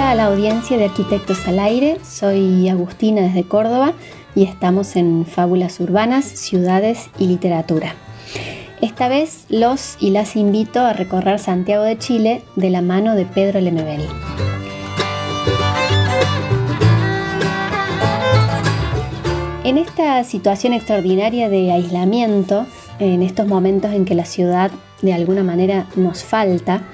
Bienvenida a la audiencia de Arquitectos al Aire. Soy Agustina desde Córdoba y estamos en Fábulas Urbanas, Ciudades y Literatura. Esta vez los y las invito a recorrer Santiago de Chile de la mano de Pedro Lemebel. En esta situación extraordinaria de aislamiento, en estos momentos en que la ciudad de alguna manera nos falta,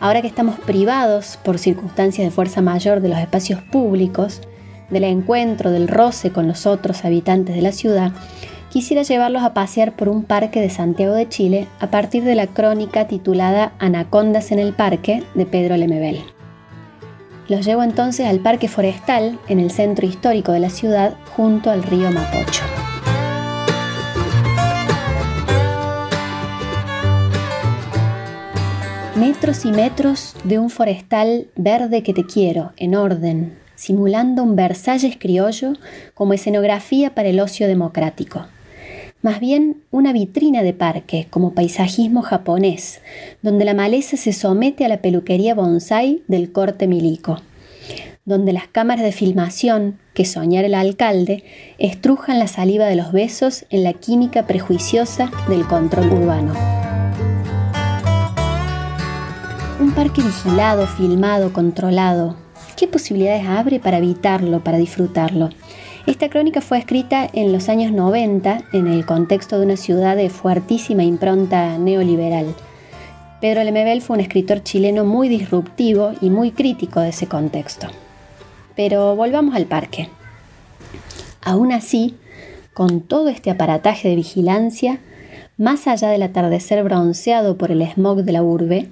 ahora que estamos privados por circunstancias de fuerza mayor de los espacios públicos, del encuentro, del roce con los otros habitantes de la ciudad, quisiera llevarlos a pasear por un parque de Santiago de Chile a partir de la crónica titulada Anacondas en el Parque de Pedro Lemebel. Los llevo entonces al Parque Forestal en el centro histórico de la ciudad junto al río Mapocho. Metros y metros de un forestal verde que te quiero, en orden, simulando un Versalles criollo como escenografía para el ocio democrático. Más bien una vitrina de parque, como paisajismo japonés, donde la maleza se somete a la peluquería bonsai del corte milico, donde las cámaras de filmación, que soñar el alcalde, estrujan la saliva de los besos en la química prejuiciosa del control urbano. Un parque vigilado, filmado, controlado. ¿Qué posibilidades abre para evitarlo, para disfrutarlo? Esta crónica fue escrita en los años 90 en el contexto de una ciudad de fuertísima impronta neoliberal. Pedro Lemebel fue un escritor chileno muy disruptivo y muy crítico de ese contexto. Pero volvamos al parque. Aún así, con todo este aparataje de vigilancia, más allá del atardecer bronceado por el smog de la urbe,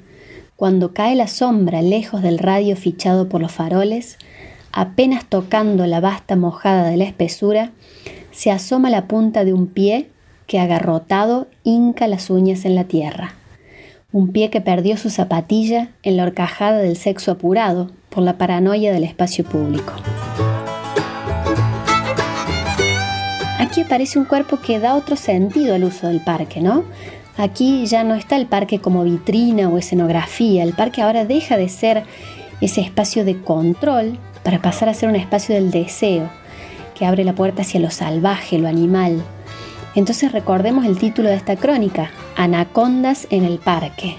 cuando cae la sombra lejos del radio fichado por los faroles, apenas tocando la vasta mojada de la espesura, se asoma la punta de un pie que agarrotado hinca las uñas en la tierra. Un pie que perdió su zapatilla en la horcajada del sexo apurado por la paranoia del espacio público. Aquí aparece un cuerpo que da otro sentido al uso del parque, ¿no? Aquí ya no está el parque como vitrina o escenografía, el parque ahora deja de ser ese espacio de control para pasar a ser un espacio del deseo, que abre la puerta hacia lo salvaje, lo animal. Entonces recordemos el título de esta crónica, Anacondas en el parque.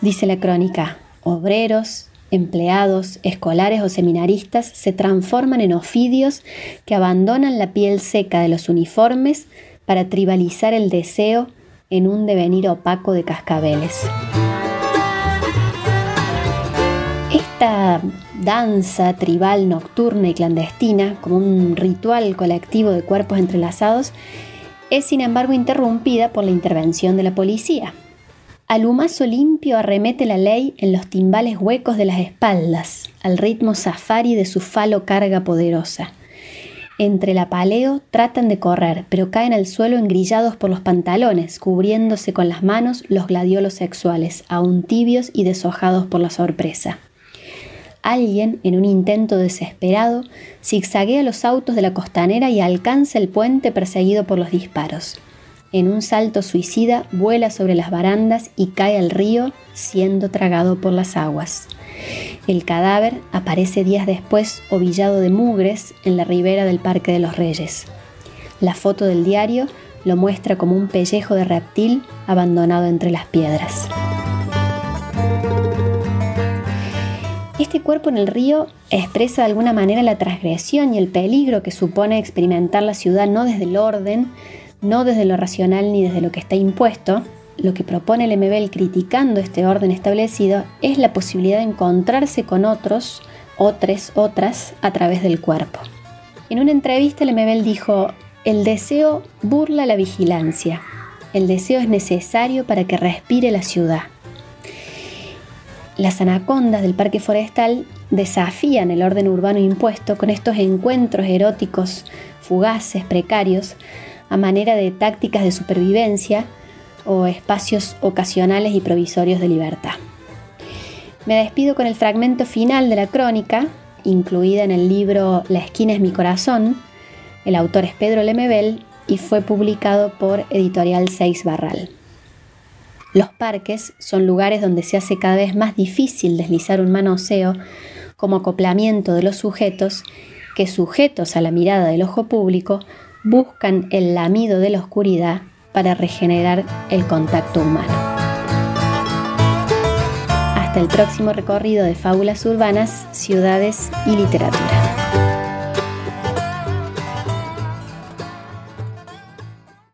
Dice la crónica, obreros, empleados, escolares o seminaristas se transforman en ofidios que abandonan la piel seca de los uniformes para tribalizar el deseo en un devenir opaco de cascabeles. Esta danza tribal nocturna y clandestina, como un ritual colectivo de cuerpos entrelazados, es sin embargo interrumpida por la intervención de la policía. Al humazo limpio arremete la ley en los timbales huecos de las espaldas, al ritmo safari de su falo carga poderosa. Entre el apaleo tratan de correr, pero caen al suelo engrillados por los pantalones, cubriéndose con las manos los gladiolos sexuales, aún tibios y deshojados por la sorpresa. Alguien, en un intento desesperado, zigzaguea los autos de la costanera y alcanza el puente perseguido por los disparos. En un salto suicida vuela sobre las barandas y cae al río, siendo tragado por las aguas. El cadáver aparece días después ovillado de mugres en la ribera del Parque de los Reyes. La foto del diario lo muestra como un pellejo de reptil abandonado entre las piedras. Este cuerpo en el río expresa de alguna manera la transgresión y el peligro que supone experimentar la ciudad no desde el orden, no desde lo racional ni desde lo que está impuesto, lo que propone Lemebel criticando este orden establecido es la posibilidad de encontrarse con otros, otras, otras, a través del cuerpo. En una entrevista Lemebel dijo, el deseo burla la vigilancia, el deseo es necesario para que respire la ciudad. Las anacondas del parque forestal desafían el orden urbano impuesto con estos encuentros eróticos fugaces, precarios, a manera de tácticas de supervivencia o espacios ocasionales y provisorios de libertad. Me despido con el fragmento final de la crónica, incluida en el libro La esquina es mi corazón. El autor es Pedro Lemebel y fue publicado por Editorial Seis Barral. Los parques son lugares donde se hace cada vez más difícil deslizar un manoseo como acoplamiento de los sujetos que sujetos a la mirada del ojo público buscan el lamido de la oscuridad para regenerar el contacto humano. Hasta el próximo recorrido de fábulas urbanas, ciudades y literatura.